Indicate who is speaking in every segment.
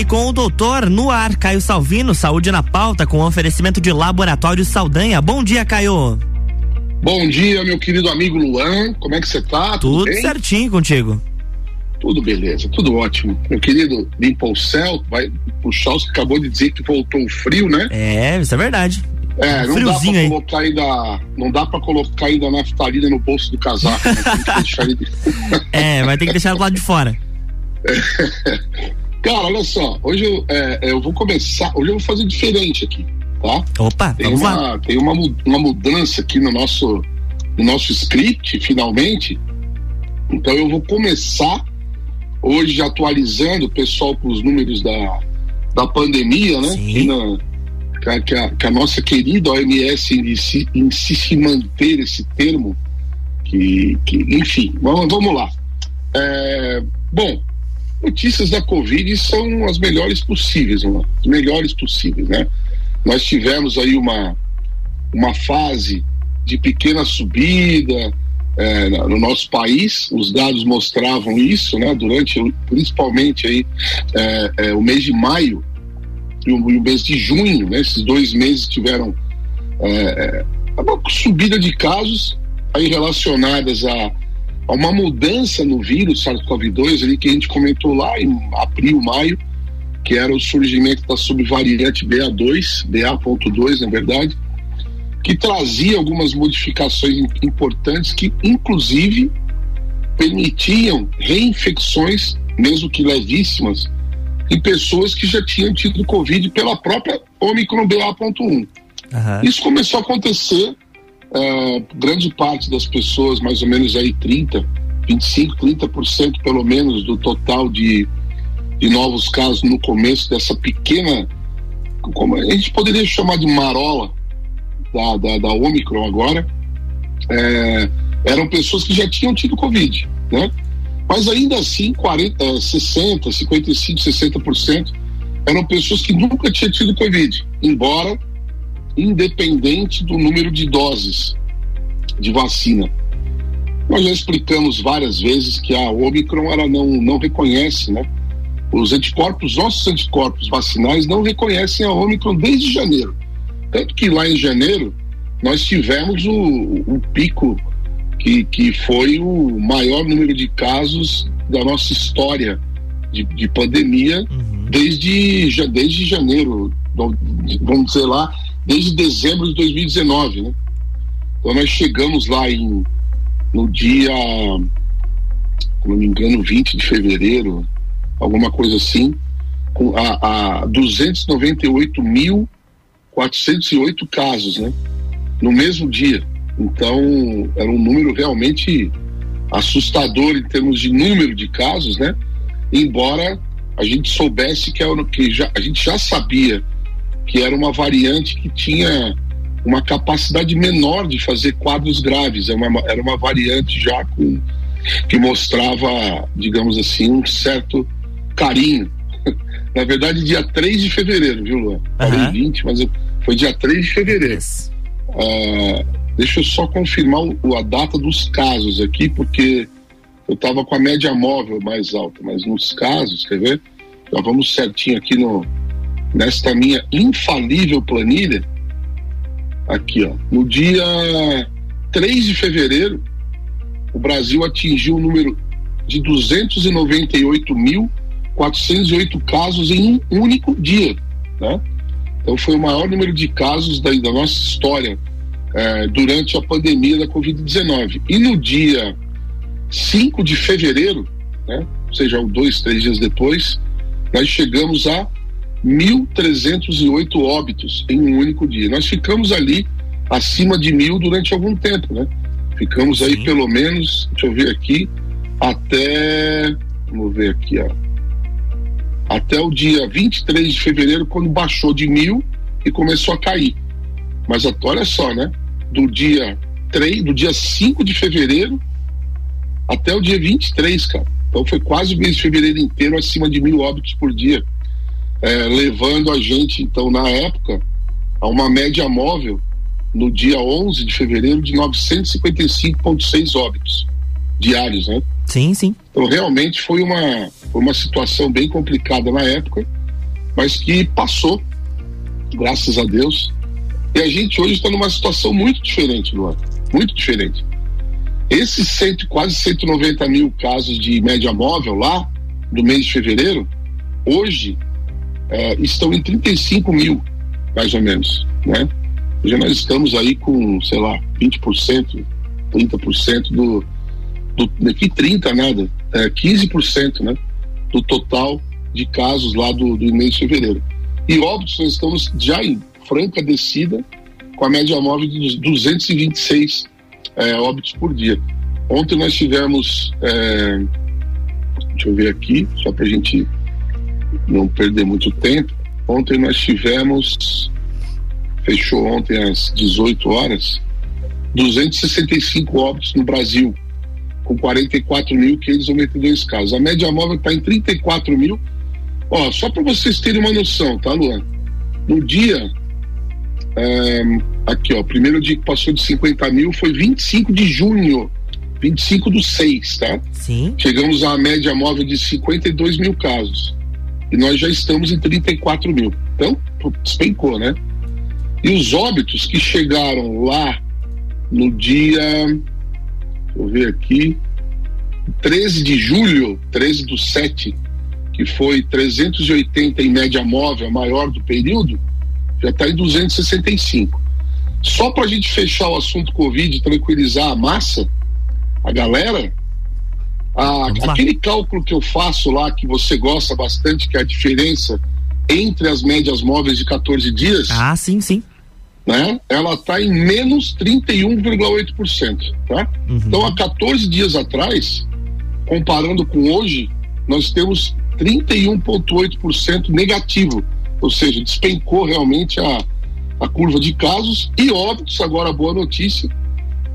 Speaker 1: Fale com o doutor no ar, Caio Salvino, saúde na pauta, com oferecimento de Laboratório Saldanha. Bom dia, Caio.
Speaker 2: Bom dia, meu querido amigo Luan. Como é que você tá?
Speaker 1: Tudo, Tudo certinho contigo.
Speaker 2: Tudo beleza, tudo ótimo. Meu querido, limpa o céu, vai puxar os que acabou de dizer que voltou o frio, né?
Speaker 1: É, isso é verdade.
Speaker 2: É, não dá pra aí. colocar ainda. Não dá pra colocar ainda a naftalina no bolso do casaco. Né?
Speaker 1: ele... é, vai ter que deixar do lado de fora.
Speaker 2: É. Cara, olha só, hoje eu, é, eu vou começar. Hoje eu vou fazer diferente aqui, tá?
Speaker 1: Opa,
Speaker 2: tem uma, lá. Tem uma, uma mudança aqui no nosso, no nosso script, finalmente. Então eu vou começar hoje atualizando o pessoal com os números da, da pandemia, né?
Speaker 1: Sim.
Speaker 2: Na, que, a, que a nossa querida OMS insiste em manter esse termo, que, que enfim, vamos, vamos lá. É, bom, notícias da Covid são as melhores possíveis, né? as melhores possíveis, né? Nós tivemos aí uma, uma fase de pequena subida é, no nosso país, os dados mostravam isso, né? Durante, principalmente aí, é, é, o mês de maio e o, e o, mês de junho, né? Esses dois meses tiveram é, é, uma subida de casos aí relacionadas a a uma mudança no vírus SARS-CoV-2 ali que a gente comentou lá em abril, maio, que era o surgimento da subvariante BA2, BA.2 na verdade, que trazia algumas modificações importantes que inclusive permitiam reinfecções, mesmo que levíssimas, em pessoas que já tinham tido Covid pela própria Omicron BA.1. Uhum. Isso começou a acontecer é, grande parte das pessoas, mais ou menos aí 30, 25, 30% pelo menos do total de, de novos casos no começo dessa pequena, como a gente poderia chamar de marola da, da, da Omicron agora, é, eram pessoas que já tinham tido Covid, né? Mas ainda assim, 40, 60, 55, 60% eram pessoas que nunca tinham tido Covid, embora independente do número de doses de vacina. Nós já explicamos várias vezes que a Omicron ela não, não reconhece, né? Os anticorpos, nossos anticorpos vacinais não reconhecem a Omicron desde janeiro. Tanto que lá em janeiro nós tivemos o, o pico que, que foi o maior número de casos da nossa história de, de pandemia uhum. desde, já, desde janeiro, vamos dizer lá, desde dezembro de 2019, né? Então nós chegamos lá em no dia, não me engano, 20 de fevereiro, alguma coisa assim, com a, a 298.408 casos, né? No mesmo dia. Então era um número realmente assustador em termos de número de casos, né? Embora a gente soubesse que, era, que já, a gente já sabia que era uma variante que tinha uma capacidade menor de fazer quadros graves. Era é uma, era uma variante já com, que mostrava, digamos assim, um certo carinho. Na verdade, dia 3 de fevereiro, viu, Luan? Falei uhum. 20, mas foi dia 3 de fevereiro. Yes. Uh, deixa eu só confirmar o, a data dos casos aqui, porque eu estava com a média móvel mais alta, mas nos casos, quer ver? Já vamos certinho aqui no, nesta minha infalível planilha, aqui, ó, no dia 3 de fevereiro, o Brasil atingiu o número de 298.408 casos em um único dia, né? Então foi o maior número de casos da, da nossa história é, durante a pandemia da Covid-19. E no dia 5 de fevereiro, né, ou seja, dois, três dias depois, nós chegamos a 1.308 óbitos em um único dia. Nós ficamos ali acima de mil durante algum tempo, né? Ficamos aí Sim. pelo menos, deixa eu ver aqui, até. Vamos ver aqui, ó. Até o dia 23 de fevereiro, quando baixou de mil e começou a cair. Mas olha só, né? Do dia 3, do dia 5 de fevereiro até o dia 23, cara. Então foi quase o mês de fevereiro inteiro acima de mil óbitos por dia é, levando a gente, então, na época, a uma média móvel no dia 11 de fevereiro de 955,6 óbitos diários, né?
Speaker 1: Sim, sim.
Speaker 2: Então, realmente foi uma, uma situação bem complicada na época mas que passou, graças a Deus. E a gente hoje está numa situação muito diferente, Luan, muito diferente. Esses cento, quase 190 mil casos de média móvel lá, do mês de fevereiro, hoje é, estão em 35 mil, mais ou menos, né? Hoje nós estamos aí com, sei lá, 20%, 30% do, do daqui 30 nada, é, 15%, né? Do total de casos lá do, do mês de fevereiro. E óbitos nós estamos já em franca descida com a média móvel de 226 é, óbitos por dia. Ontem nós tivemos, é, deixa eu ver aqui, só para a gente não perder muito tempo. Ontem nós tivemos, fechou ontem às 18 horas, 265 óbitos no Brasil, com 44.592 casos. A média móvel está em 34 mil. Ó, só para vocês terem uma noção, tá, Luan? No dia, é, aqui, ó, primeiro dia que passou de 50 mil foi 25 de junho, 25 do 6, tá?
Speaker 1: Sim.
Speaker 2: Chegamos à média móvel de 52 mil casos e nós já estamos em 34 mil. Então, despencou, né? E os óbitos que chegaram lá no dia, deixa eu ver aqui, 13 de julho, 13 do 7, que foi 380 em média móvel, a maior do período, já está em 265. Só para a gente fechar o assunto Covid tranquilizar a massa, a galera, ah, aquele cálculo que eu faço lá, que você gosta bastante, que é a diferença entre as médias móveis de 14 dias.
Speaker 1: Ah, sim, sim.
Speaker 2: Né? Ela está em menos 31,8%. Tá? Uhum. Então, há 14 dias atrás, comparando com hoje, nós temos 31,8% negativo. Ou seja, despencou realmente a, a curva de casos e óbitos, agora boa notícia,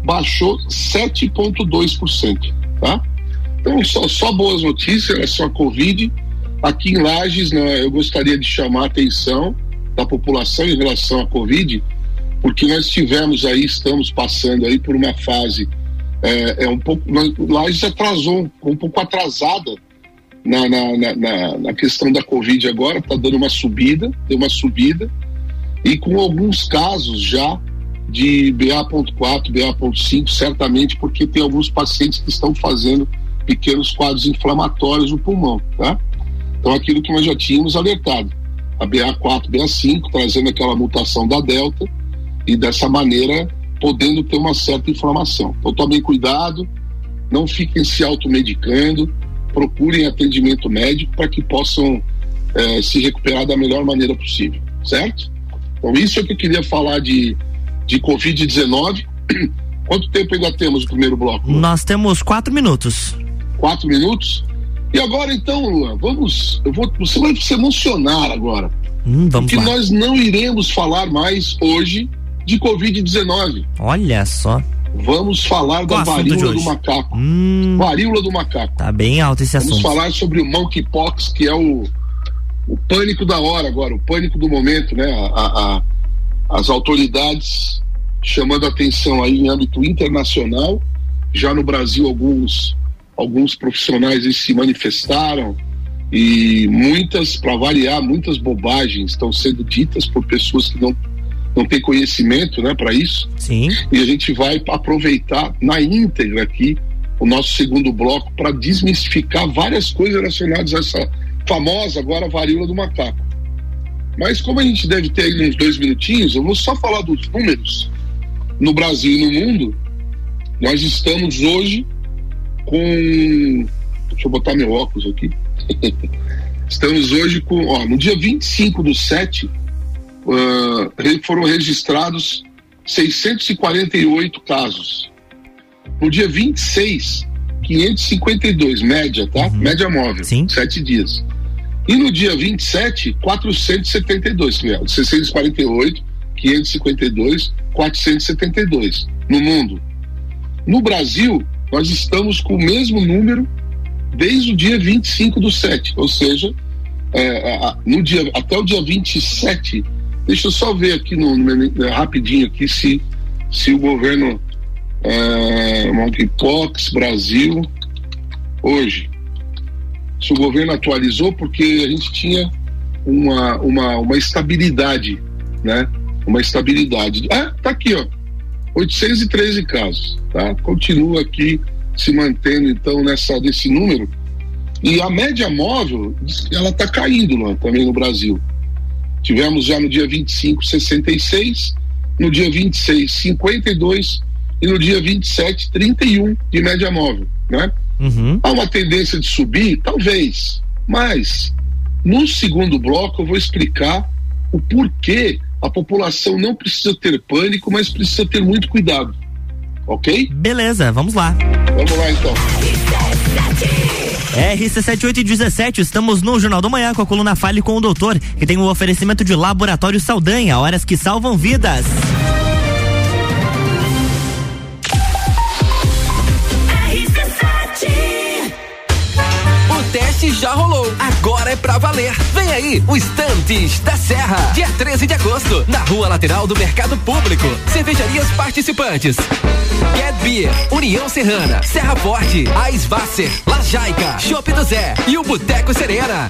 Speaker 2: baixou 7,2%. Tá? Então, só, só boas notícias é só a Covid. Aqui em Lages, né, eu gostaria de chamar a atenção da população em relação à Covid, porque nós tivemos aí, estamos passando aí por uma fase é, é um pouco. Lages atrasou, um pouco atrasada na, na, na, na questão da Covid agora, está dando uma subida, deu uma subida, e com alguns casos já de BA.4, BA.5, certamente porque tem alguns pacientes que estão fazendo pequenos quadros inflamatórios no pulmão, tá? Então, aquilo que nós já tínhamos alertado, a BA4, BA5, trazendo aquela mutação da Delta e dessa maneira podendo ter uma certa inflamação. Então, tomem cuidado, não fiquem se automedicando, procurem atendimento médico para que possam eh, se recuperar da melhor maneira possível, certo? Então, isso é que eu queria falar de, de Covid-19. Quanto tempo ainda temos no primeiro bloco?
Speaker 1: Nós temos quatro minutos
Speaker 2: quatro minutos. E agora então, Luan, vamos. Eu vou, você vai se emocionar agora.
Speaker 1: Hum, vamos
Speaker 2: que
Speaker 1: lá.
Speaker 2: nós não iremos falar mais hoje de Covid-19.
Speaker 1: Olha só.
Speaker 2: Vamos falar
Speaker 1: Qual
Speaker 2: da varíola do macaco.
Speaker 1: Hum,
Speaker 2: varíola do macaco.
Speaker 1: Tá bem alto esse
Speaker 2: Vamos
Speaker 1: assunto.
Speaker 2: falar sobre o monkeypox, que é o, o pânico da hora agora, o pânico do momento, né? A, a, a, as autoridades chamando atenção aí em âmbito internacional, já no Brasil alguns alguns profissionais se manifestaram e muitas, para variar, muitas bobagens estão sendo ditas por pessoas que não não têm conhecimento, né, para isso.
Speaker 1: Sim.
Speaker 2: E a gente vai aproveitar na íntegra aqui o nosso segundo bloco para desmistificar várias coisas relacionadas a essa famosa agora varíola do macaco. Mas como a gente deve ter aí uns dois minutinhos, eu vou só falar dos números no Brasil e no mundo. Nós estamos hoje com. Deixa eu botar meu óculos aqui. Estamos hoje com. Ó, no dia 25 do 7, uh, foram registrados 648 casos. No dia 26, 552, média, tá?
Speaker 1: Uhum.
Speaker 2: Média móvel,
Speaker 1: Sim.
Speaker 2: sete dias. E no dia 27, 472, 648, 552, 472 no mundo. No Brasil, nós estamos com o mesmo número desde o dia 25 do 7, ou seja, é, no dia, até o dia 27, deixa eu só ver aqui no, no rapidinho aqui se, se o governo é, Monkeypox Brasil hoje, se o governo atualizou, porque a gente tinha uma, uma, uma estabilidade, né? Uma estabilidade. Ah, tá aqui, ó. 813 casos, tá? Continua aqui se mantendo então nessa desse número. E a média móvel, ela está caindo lá também no Brasil. Tivemos já no dia 25 66, no dia 26 52 e no dia 27 31 de média móvel, né? Uhum. Há uma tendência de subir, talvez, mas no segundo bloco eu vou explicar o porquê a população não precisa ter pânico, mas precisa ter muito cuidado. Ok?
Speaker 1: Beleza, vamos lá.
Speaker 2: Vamos lá então.
Speaker 1: RC7817, estamos no Jornal do Manhã com a coluna Fale com o Doutor, que tem o um oferecimento de Laboratório Saldanha, horas que salvam vidas.
Speaker 3: teste já rolou. Agora é pra valer. Vem aí, o Estantes da Serra. Dia 13 de agosto, na rua lateral do Mercado Público. Cervejarias participantes. Get Beer, União Serrana, Serra Forte, Aisvasser, Lajaica, Chopp do Zé e o Boteco Serena.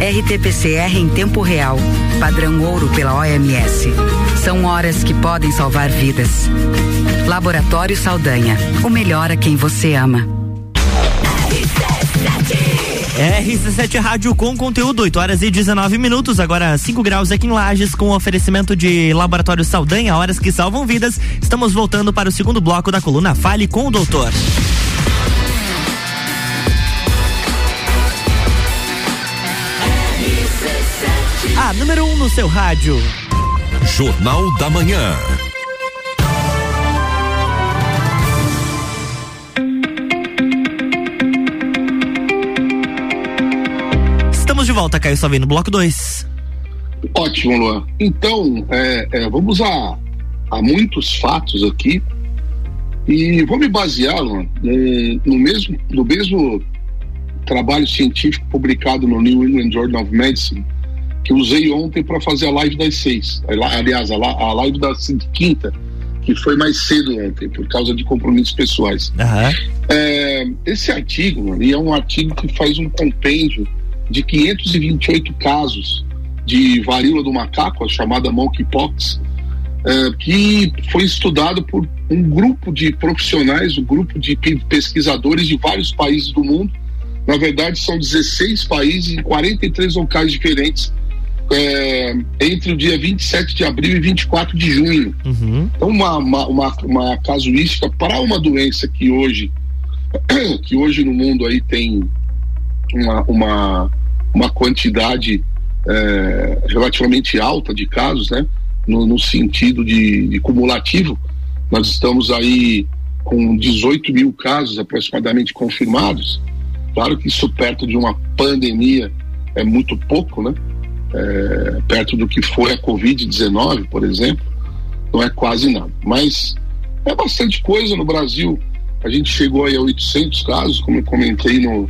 Speaker 4: RT-PCR em tempo real, padrão ouro pela OMS. São horas que podem salvar vidas. Laboratório Saldanha, o melhor a quem você ama.
Speaker 1: RC7 Rádio com conteúdo, 8 horas e 19 minutos, agora 5 graus aqui em Lages, com oferecimento de Laboratório Saldanha, horas que salvam vidas. Estamos voltando para o segundo bloco da coluna Fale com o Doutor. A número 1 um no seu rádio.
Speaker 3: Jornal da Manhã.
Speaker 1: Estamos de volta, Caio Salvino, bloco 2.
Speaker 2: Ótimo, Luan. Então, é, é, vamos a, a muitos fatos aqui e vou me basear, Luan, no, no, mesmo, no mesmo trabalho científico publicado no New England Journal of Medicine, que usei ontem para fazer a live das seis. Aliás, a, live da quinta, que foi mais cedo ontem, por causa de compromissos pessoais. Uhum. É, esse artigo, mano, é um artigo que faz um compêndio de 528 casos de varíola do macaco, a chamada monkeypox, é, que foi estudado por um grupo de profissionais, um grupo de pesquisadores de vários países do mundo. Na verdade, são 16 países em 43 locais diferentes é, entre o dia 27 de abril e 24 de junho. Uhum. Então, uma, uma, uma, uma casuística para uma doença que hoje, que hoje no mundo aí tem uma, uma, uma quantidade é, relativamente alta de casos, né? No, no sentido de, de, cumulativo, nós estamos aí com 18 mil casos aproximadamente confirmados. Claro que isso perto de uma pandemia é muito pouco, né? É, perto do que foi a Covid-19, por exemplo, não é quase nada. Mas é bastante coisa no Brasil. A gente chegou aí a 800 casos, como eu comentei no,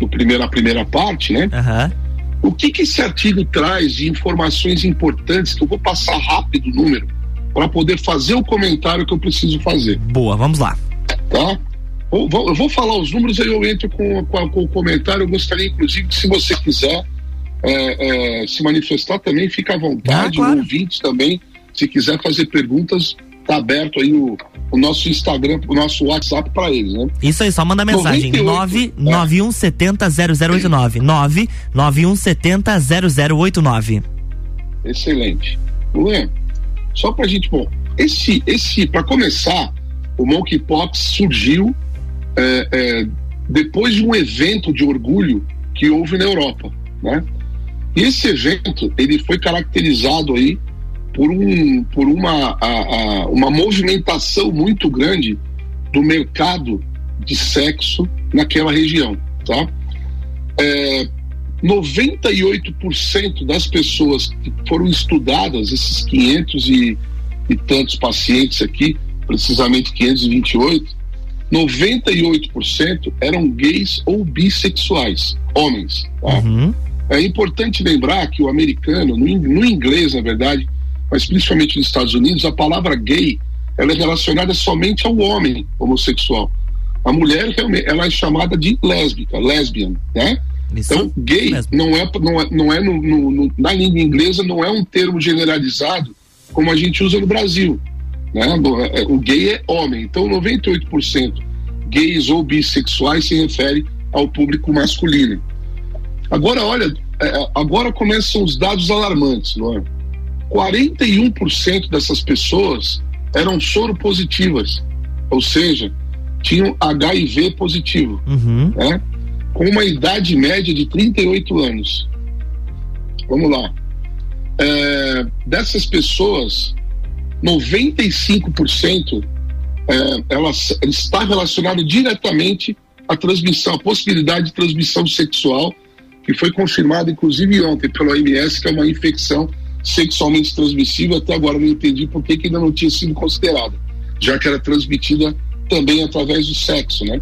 Speaker 2: no primeiro, na primeira parte, né? Uhum. O que, que esse artigo traz de informações importantes que eu vou passar rápido o número para poder fazer o comentário que eu preciso fazer?
Speaker 1: Boa, vamos lá.
Speaker 2: Tá? Eu vou, falar os números aí eu entro com, com, com o comentário. Eu gostaria, inclusive, que se você quiser é, é, se manifestar também, fica à vontade, ah, claro. ouvintes também, se quiser fazer perguntas, tá aberto aí o, o nosso Instagram, o nosso WhatsApp para eles, né?
Speaker 1: Isso aí, só manda mensagem, 99170 0089, 99170 0089.
Speaker 2: Excelente. Luan, só pra gente, bom, esse, esse para começar, o Monkeypox surgiu é, é, depois de um evento de orgulho que houve na Europa, né? Esse evento ele foi caracterizado aí por, um, por uma, a, a, uma movimentação muito grande do mercado de sexo naquela região, tá? É, 98% das pessoas que foram estudadas, esses 500 e, e tantos pacientes aqui, precisamente 528, 98% eram gays ou bissexuais, homens. Tá? Uhum. É importante lembrar que o americano, no, inglês, na verdade, mas principalmente nos Estados Unidos, a palavra gay ela é relacionada somente ao homem homossexual. A mulher ela é chamada de lésbica, lesbian, né? Isso então, gay não é, não é, não é no, no, no, na língua inglesa não é um termo generalizado como a gente usa no Brasil. Né? É, o gay é homem. Então, 98% gays ou bissexuais se refere ao público masculino. Agora, olha, é, agora começam os dados alarmantes, não é? 41% dessas pessoas eram soropositivas, ou seja, tinham HIV positivo, uhum. né? com uma idade média de 38 anos. Vamos lá. É, dessas pessoas, 95% é, ela, está relacionado diretamente à transmissão, à possibilidade de transmissão sexual, que foi confirmada inclusive ontem pela OMS, que é uma infecção sexualmente transmissível. Até agora não entendi por que, que ainda não tinha sido considerada, já que era transmitida também através do sexo, né?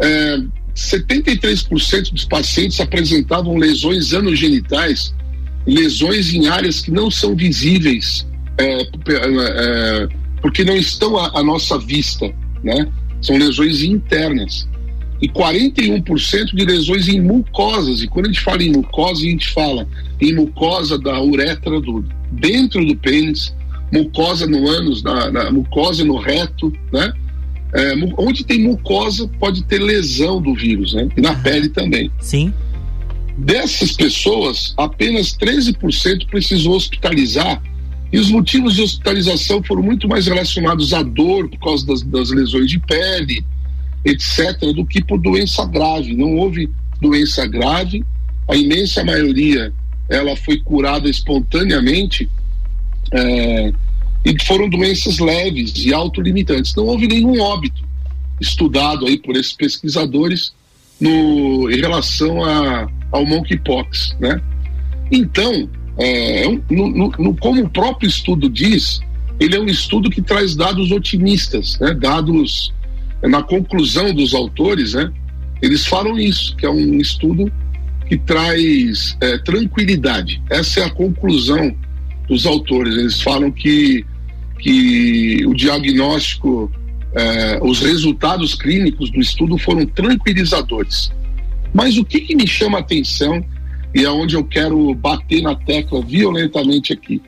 Speaker 2: É, 73% dos pacientes apresentavam lesões anogenitais, lesões em áreas que não são visíveis é, é, porque não estão à, à nossa vista, né? São lesões internas. E 41% de lesões em mucosas. E quando a gente fala em mucosa, a gente fala em mucosa da uretra do, dentro do pênis, mucosa no ânus, na, na mucosa no reto, né? É, onde tem mucosa pode ter lesão do vírus, né? E na pele também.
Speaker 1: Sim.
Speaker 2: Dessas pessoas, apenas 13% precisou hospitalizar e os motivos de hospitalização foram muito mais relacionados à dor por causa das, das lesões de pele, etc., do que por doença grave. Não houve doença grave, a imensa maioria ela foi curada espontaneamente é, e foram doenças leves e autolimitantes. Não houve nenhum óbito estudado aí por esses pesquisadores no, em relação a, ao monkeypox, né? Então, é, é no, no, no, como o próprio estudo diz, ele é um estudo que traz dados otimistas, né? dados na conclusão dos autores, né? eles falam isso, que é um estudo que traz é, tranquilidade. Essa é a conclusão dos autores. Eles falam que, que o diagnóstico, é, os resultados clínicos do estudo foram tranquilizadores. Mas o que, que me chama a atenção e é onde eu quero bater na tecla violentamente aqui.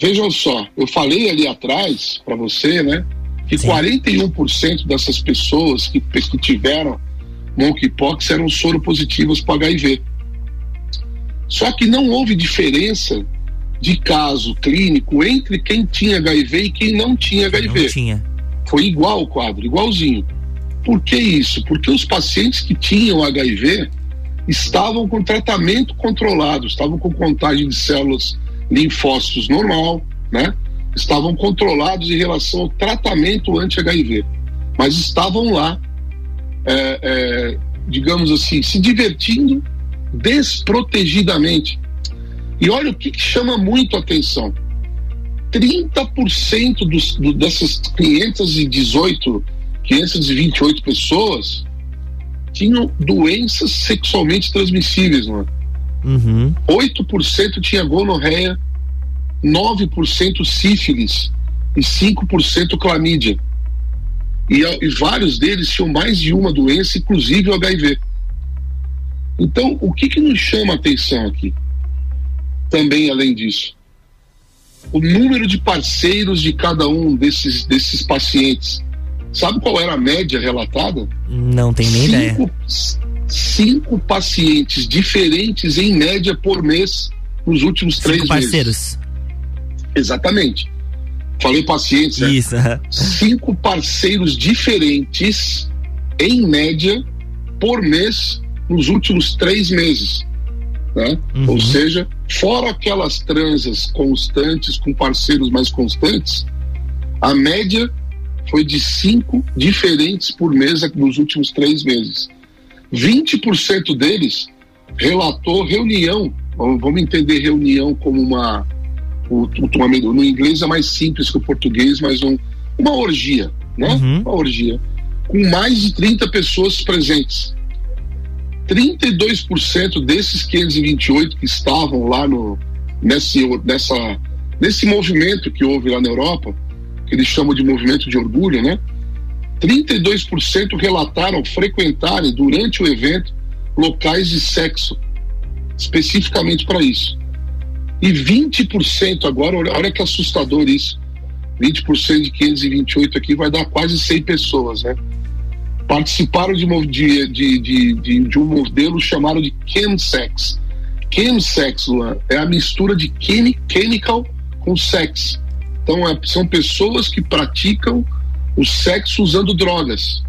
Speaker 2: Vejam só, eu falei ali atrás para você, né, que Sim. 41% dessas pessoas que, que tiveram monkeypox eram soropositivas para HIV. Só que não houve diferença de caso clínico entre quem tinha HIV e quem não tinha HIV.
Speaker 1: Não tinha.
Speaker 2: Foi igual o quadro, igualzinho. Por que isso? Porque os pacientes que tinham HIV estavam com tratamento controlado, estavam com contagem de células linfócitos normal, né? Estavam controlados em relação ao tratamento anti-HIV, mas estavam lá, é, é, digamos assim, se divertindo desprotegidamente. E olha o que, que chama muito a atenção: 30% dos, do, dessas 518, 528 pessoas tinham doenças sexualmente transmissíveis, é? Uhum. 8% tinha gonorreia, 9% sífilis e 5% clamídia. E, e, vários deles tinham mais de uma doença, inclusive o HIV. Então, o que, que nos chama a atenção aqui? Também, além disso, o número de parceiros de cada um desses, desses pacientes Sabe qual era a média relatada?
Speaker 1: Não tem nem cinco, ideia.
Speaker 2: Cinco pacientes diferentes em média por mês nos últimos cinco três
Speaker 1: parceiros.
Speaker 2: meses. Exatamente. Falei pacientes, né?
Speaker 1: Isso.
Speaker 2: Cinco parceiros diferentes em média por mês nos últimos três meses. Né? Uhum. Ou seja, fora aquelas transas constantes com parceiros mais constantes, a média foi de cinco diferentes por mês nos últimos três meses. 20% deles relatou reunião. Vamos entender reunião como uma. No inglês é mais simples que o português, mas um, uma orgia, né? Uhum. Uma orgia. Com mais de 30 pessoas presentes. 32% desses 528 que estavam lá no, nesse, nessa, nesse movimento que houve lá na Europa, que eles chamam de movimento de orgulho, né? 32% relataram frequentarem durante o evento locais de sexo, especificamente para isso. E 20% agora, olha, olha que assustador isso. 20% de 528 aqui vai dar quase 100 pessoas, né? Participaram de, de, de, de, de um modelo chamado de chemsex. Chemsex, Luan, é a mistura de chemical com sex. Então, é, são pessoas que praticam o sexo usando drogas.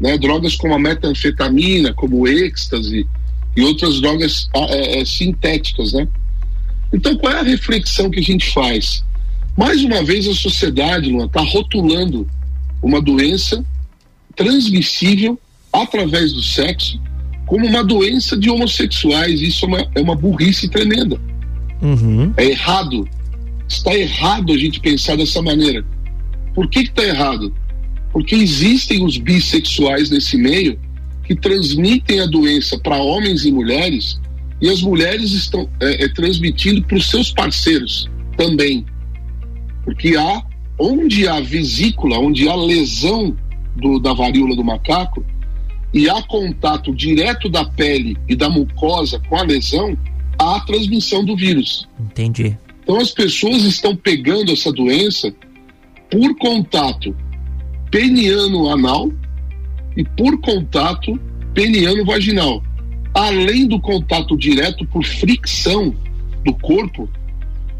Speaker 2: Né? Drogas como a metanfetamina, como o êxtase e outras drogas ah, é, é, sintéticas. Né? Então, qual é a reflexão que a gente faz? Mais uma vez, a sociedade está rotulando uma doença transmissível através do sexo como uma doença de homossexuais. Isso é uma, é uma burrice tremenda. Uhum. É errado está errado a gente pensar dessa maneira. Por que está errado? Porque existem os bissexuais nesse meio que transmitem a doença para homens e mulheres e as mulheres estão é, é, transmitindo para os seus parceiros também. Porque há, onde há vesícula, onde há lesão do, da varíola do macaco e há contato direto da pele e da mucosa com a lesão, há transmissão do vírus.
Speaker 1: Entendi.
Speaker 2: Então as pessoas estão pegando essa doença por contato peniano anal e por contato peniano vaginal. Além do contato direto por fricção do corpo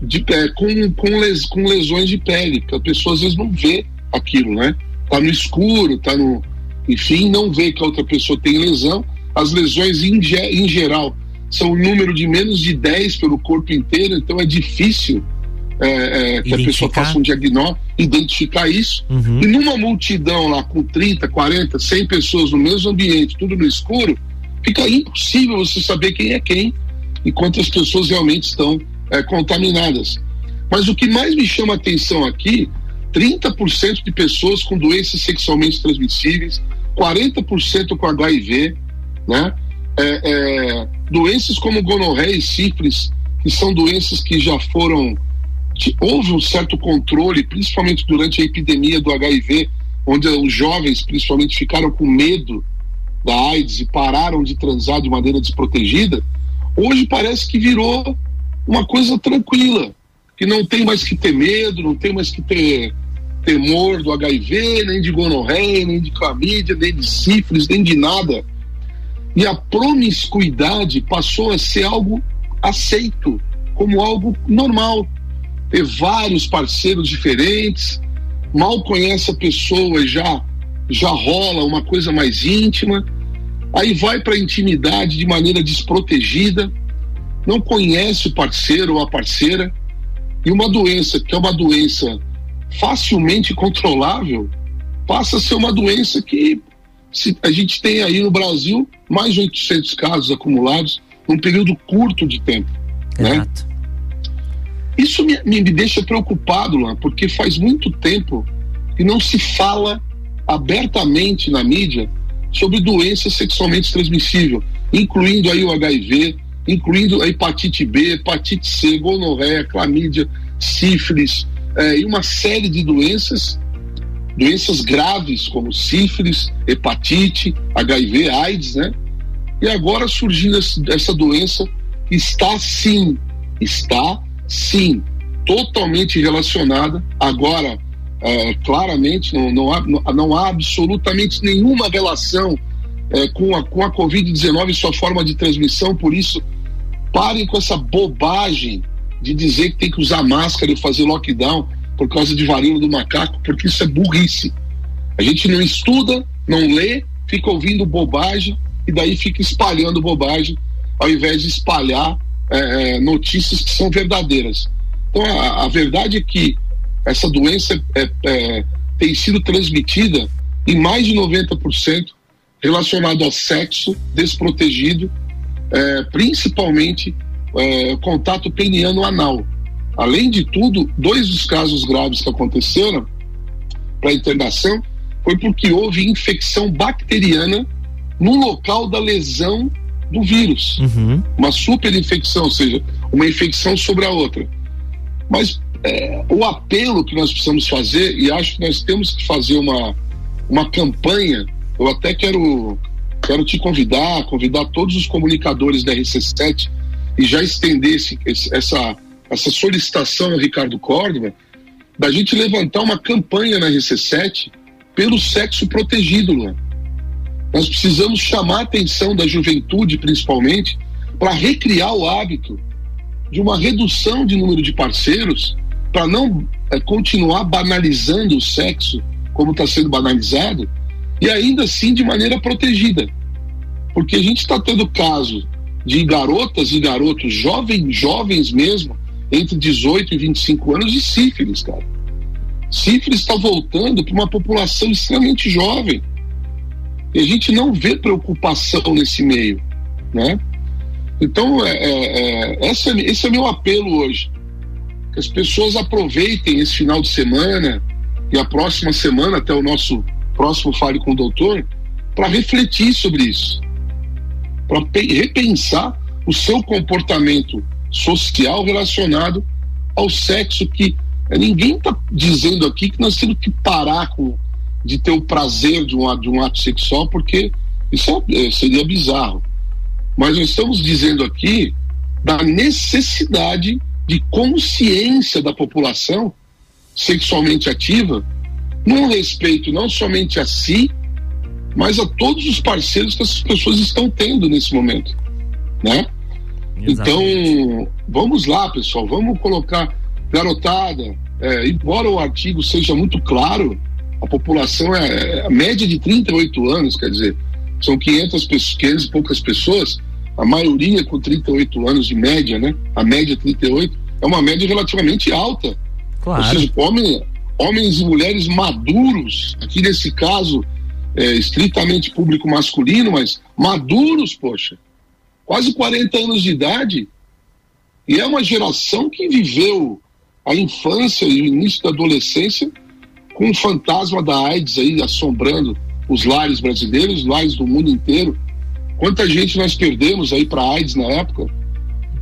Speaker 2: de, é, com, com, les, com lesões de pele, que a pessoa às vezes não vê aquilo, né? Tá no escuro, tá no. Enfim, não vê que a outra pessoa tem lesão. As lesões em, em geral são um número de menos de 10 pelo corpo inteiro, então é difícil é, é, que a pessoa faça um diagnóstico, identificar isso. Uhum. E numa multidão lá com 30, 40, 100 pessoas no mesmo ambiente, tudo no escuro, fica impossível você saber quem é quem e quantas pessoas realmente estão é, contaminadas. Mas o que mais me chama a atenção aqui, 30% de pessoas com doenças sexualmente transmissíveis, 40% com HIV, né? É, é, doenças como gonorreia e sífilis, que são doenças que já foram. Houve um certo controle, principalmente durante a epidemia do HIV, onde os jovens, principalmente, ficaram com medo da AIDS e pararam de transar de maneira desprotegida. Hoje parece que virou uma coisa tranquila, que não tem mais que ter medo, não tem mais que ter temor do HIV, nem de gonorreia, nem de clamídia, nem de sífilis, nem de nada e a promiscuidade passou a ser algo aceito, como algo normal. Ter vários parceiros diferentes, mal conhece a pessoa já, já rola uma coisa mais íntima, aí vai para a intimidade de maneira desprotegida, não conhece o parceiro ou a parceira, e uma doença que é uma doença facilmente controlável passa a ser uma doença que se a gente tem aí no Brasil mais de 800 casos acumulados num período curto de tempo. Né? Exato. Né? Isso me, me, deixa preocupado, Luan, porque faz muito tempo que não se fala abertamente na mídia sobre doença sexualmente transmissível, incluindo aí o HIV, incluindo a hepatite B, hepatite C, gonorreia, clamídia, sífilis é, e uma série de doenças doenças graves como sífilis, hepatite, HIV, AIDS, né? E agora surgindo essa doença está sim, está sim, totalmente relacionada. Agora, é, claramente, não, não, há, não há absolutamente nenhuma relação é, com a, com a Covid-19 e sua forma de transmissão, por isso, parem com essa bobagem de dizer que tem que usar máscara e fazer lockdown por causa de varíola do macaco, porque isso é burrice. A gente não estuda, não lê, fica ouvindo bobagem e daí fica espalhando bobagem ao invés de espalhar é, é notícias que são verdadeiras. Então a, a verdade é que essa doença é, é, tem sido transmitida em mais de 90% relacionado ao sexo desprotegido, é, principalmente é, contato peniano anal. Além de tudo, dois dos casos graves que aconteceram para internação foi porque houve infecção bacteriana no local da lesão do vírus. Uhum. Uma superinfecção, ou seja, uma infecção sobre a outra. Mas é, o apelo que nós precisamos fazer, e acho que nós temos que fazer uma, uma campanha, eu até quero, quero te convidar, convidar todos os comunicadores da RC7 e já estender esse, essa, essa solicitação ao Ricardo Córdoba, da gente levantar uma campanha na RC7 pelo sexo protegido, Luan. Nós precisamos chamar a atenção da juventude, principalmente, para recriar o hábito de uma redução de número de parceiros, para não é, continuar banalizando o sexo como está sendo banalizado, e ainda assim de maneira protegida. Porque a gente está tendo caso de garotas e garotos, jovens, jovens mesmo, entre 18 e 25 anos, de sífilis, cara. Sífilis está voltando para uma população extremamente jovem. E a gente não vê preocupação nesse meio, né? Então, é, é, é esse, é, esse é meu apelo hoje. Que as pessoas aproveitem esse final de semana e a próxima semana, até o nosso próximo Fale com o Doutor, para refletir sobre isso. Para repensar o seu comportamento social relacionado ao sexo que ninguém está dizendo aqui que nós temos que parar com, de ter o prazer de um, de um ato sexual, porque isso é, seria bizarro. Mas nós estamos dizendo aqui da necessidade de consciência da população sexualmente ativa, num respeito não somente a si, mas a todos os parceiros que essas pessoas estão tendo nesse momento, né? Então, vamos lá, pessoal, vamos colocar garotada, é, embora o artigo seja muito claro, a população é, é a média de 38 anos, quer dizer, são 500, 500 e poucas pessoas, a maioria com 38 anos de média, né? A média 38 é uma média relativamente alta. Claro. Ou seja, homem, homens e mulheres maduros, aqui nesse caso, é, estritamente público masculino, mas maduros, poxa, quase 40 anos de idade, e é uma geração que viveu a infância e o início da adolescência com o fantasma da AIDS aí assombrando os lares brasileiros, os lares do mundo inteiro. Quanta gente nós perdemos aí para AIDS na época?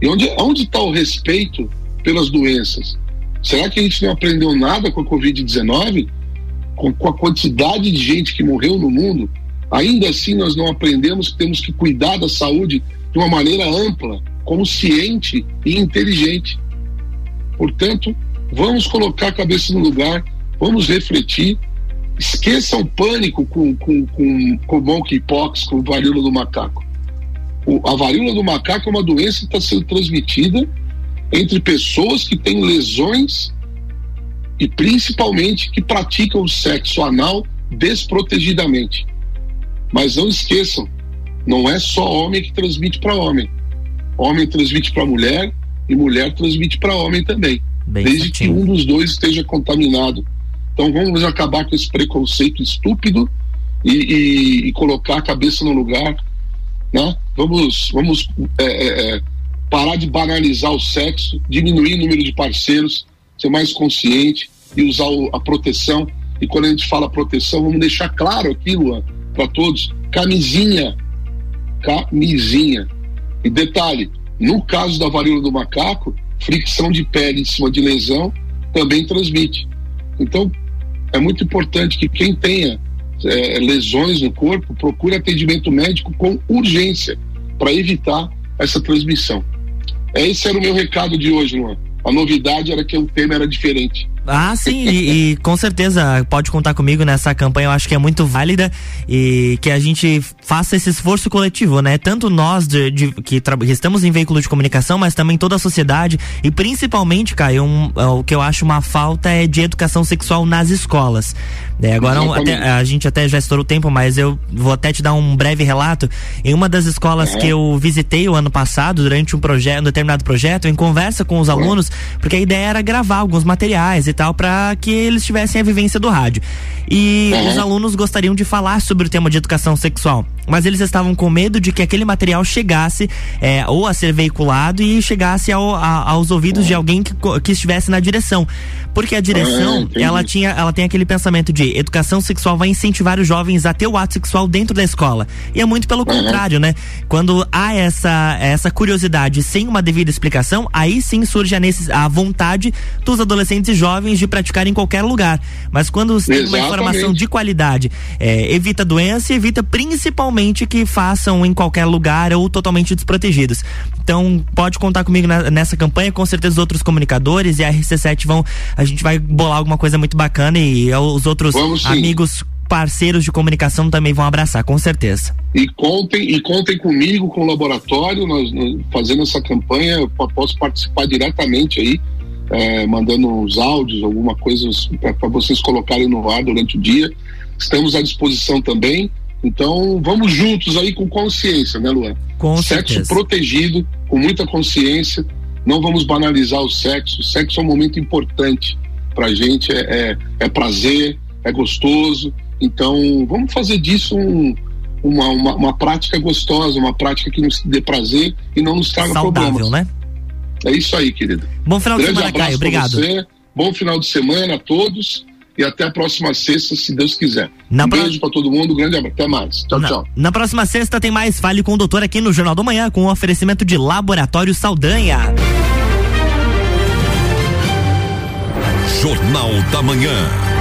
Speaker 2: E onde onde está o respeito pelas doenças? Será que a gente não aprendeu nada com a Covid-19? Com, com, a quantidade de gente que morreu no mundo? Ainda assim, nós não aprendemos que temos que cuidar da saúde de uma maneira ampla, consciente e inteligente. Portanto, vamos colocar a cabeça no lugar, vamos refletir. Esqueça o pânico com, com, com, com monkeypox, com varíola do macaco. O, a varíola do macaco é uma doença que está sendo transmitida entre pessoas que têm lesões e principalmente que praticam o sexo anal desprotegidamente. Mas não esqueçam, não é só homem que transmite para homem. Homem transmite para mulher e mulher transmite para homem também. Bem desde certinho. que um dos dois esteja contaminado. Então vamos acabar com esse preconceito estúpido e, e, e colocar a cabeça no lugar. Né? Vamos, vamos é, é, é parar de banalizar o sexo, diminuir o número de parceiros, ser mais consciente e usar o, a proteção. E quando a gente fala proteção, vamos deixar claro aqui, Luan, para todos: camisinha. Camisinha. E detalhe: no caso da varíola do macaco, fricção de pele em cima de lesão também transmite. Então, é muito importante que quem tenha é, lesões no corpo procure atendimento médico com urgência para evitar essa transmissão. Esse era o meu recado de hoje, Luan. A novidade era que o tema era diferente.
Speaker 1: Ah, sim, e, e, com certeza pode contar comigo nessa campanha, eu acho que é muito válida e que a gente faça esse esforço coletivo, né? Tanto nós de, de que, que, estamos em veículo de comunicação, mas também toda a sociedade e principalmente, Caio, um, é, o que eu acho uma falta é de educação sexual nas escolas. É, agora um, até, a gente até já estourou o tempo, mas eu vou até te dar um breve relato. Em uma das escolas que eu visitei o ano passado, durante um projeto, um determinado projeto, em conversa com os alunos, porque a ideia era gravar alguns materiais e tal, para que eles tivessem a vivência do rádio. E os alunos gostariam de falar sobre o tema de educação sexual mas eles estavam com medo de que aquele material chegasse é, ou a ser veiculado e chegasse ao, a, aos ouvidos de alguém que, que, estivesse na direção. Porque a direção, ah, ela tinha, ela tem aquele pensamento de educação sexual vai incentivar os jovens a ter o ato sexual dentro da escola. E é muito pelo uhum. contrário, né? Quando há essa, essa curiosidade sem uma devida explicação, aí sim surge a, necess, a vontade dos adolescentes e jovens de praticar em qualquer lugar. Mas quando tem uma informação de qualidade, é, evita doença e evita principalmente que façam em qualquer lugar ou totalmente desprotegidos. Então, pode contar comigo na, nessa campanha, com certeza os outros comunicadores e a RC7 vão, a gente vai bolar alguma coisa muito bacana e os outros amigos parceiros de comunicação também vão abraçar, com certeza.
Speaker 2: E contem, e contem comigo, com o laboratório, nós, nós fazendo essa campanha, eu posso participar diretamente aí, é, mandando uns áudios, alguma coisa para vocês colocarem no ar durante o dia. Estamos à disposição também. Então, vamos juntos aí com consciência, né, Luan?
Speaker 1: Com
Speaker 2: sexo
Speaker 1: certeza.
Speaker 2: protegido, com muita consciência. Não vamos banalizar o sexo. O sexo é um momento importante pra gente, é, é, é prazer, é gostoso. Então, vamos fazer disso um, uma, uma, uma, prática gostosa, uma prática que nos dê prazer e não nos traga
Speaker 1: Saudável,
Speaker 2: problemas.
Speaker 1: né?
Speaker 2: É isso aí, querido.
Speaker 1: Bom final Grande de semana, Caio. Obrigado. Você.
Speaker 2: Bom final de semana a todos e até a próxima sexta, se Deus quiser.
Speaker 1: Na
Speaker 2: um
Speaker 1: pro...
Speaker 2: beijo para todo mundo, um grande abraço. Até mais. Tchau,
Speaker 1: na,
Speaker 2: tchau.
Speaker 1: Na próxima sexta tem mais Fale com o Doutor aqui no Jornal do Manhã, com o um oferecimento de Laboratório Saldanha.
Speaker 5: Jornal da Manhã.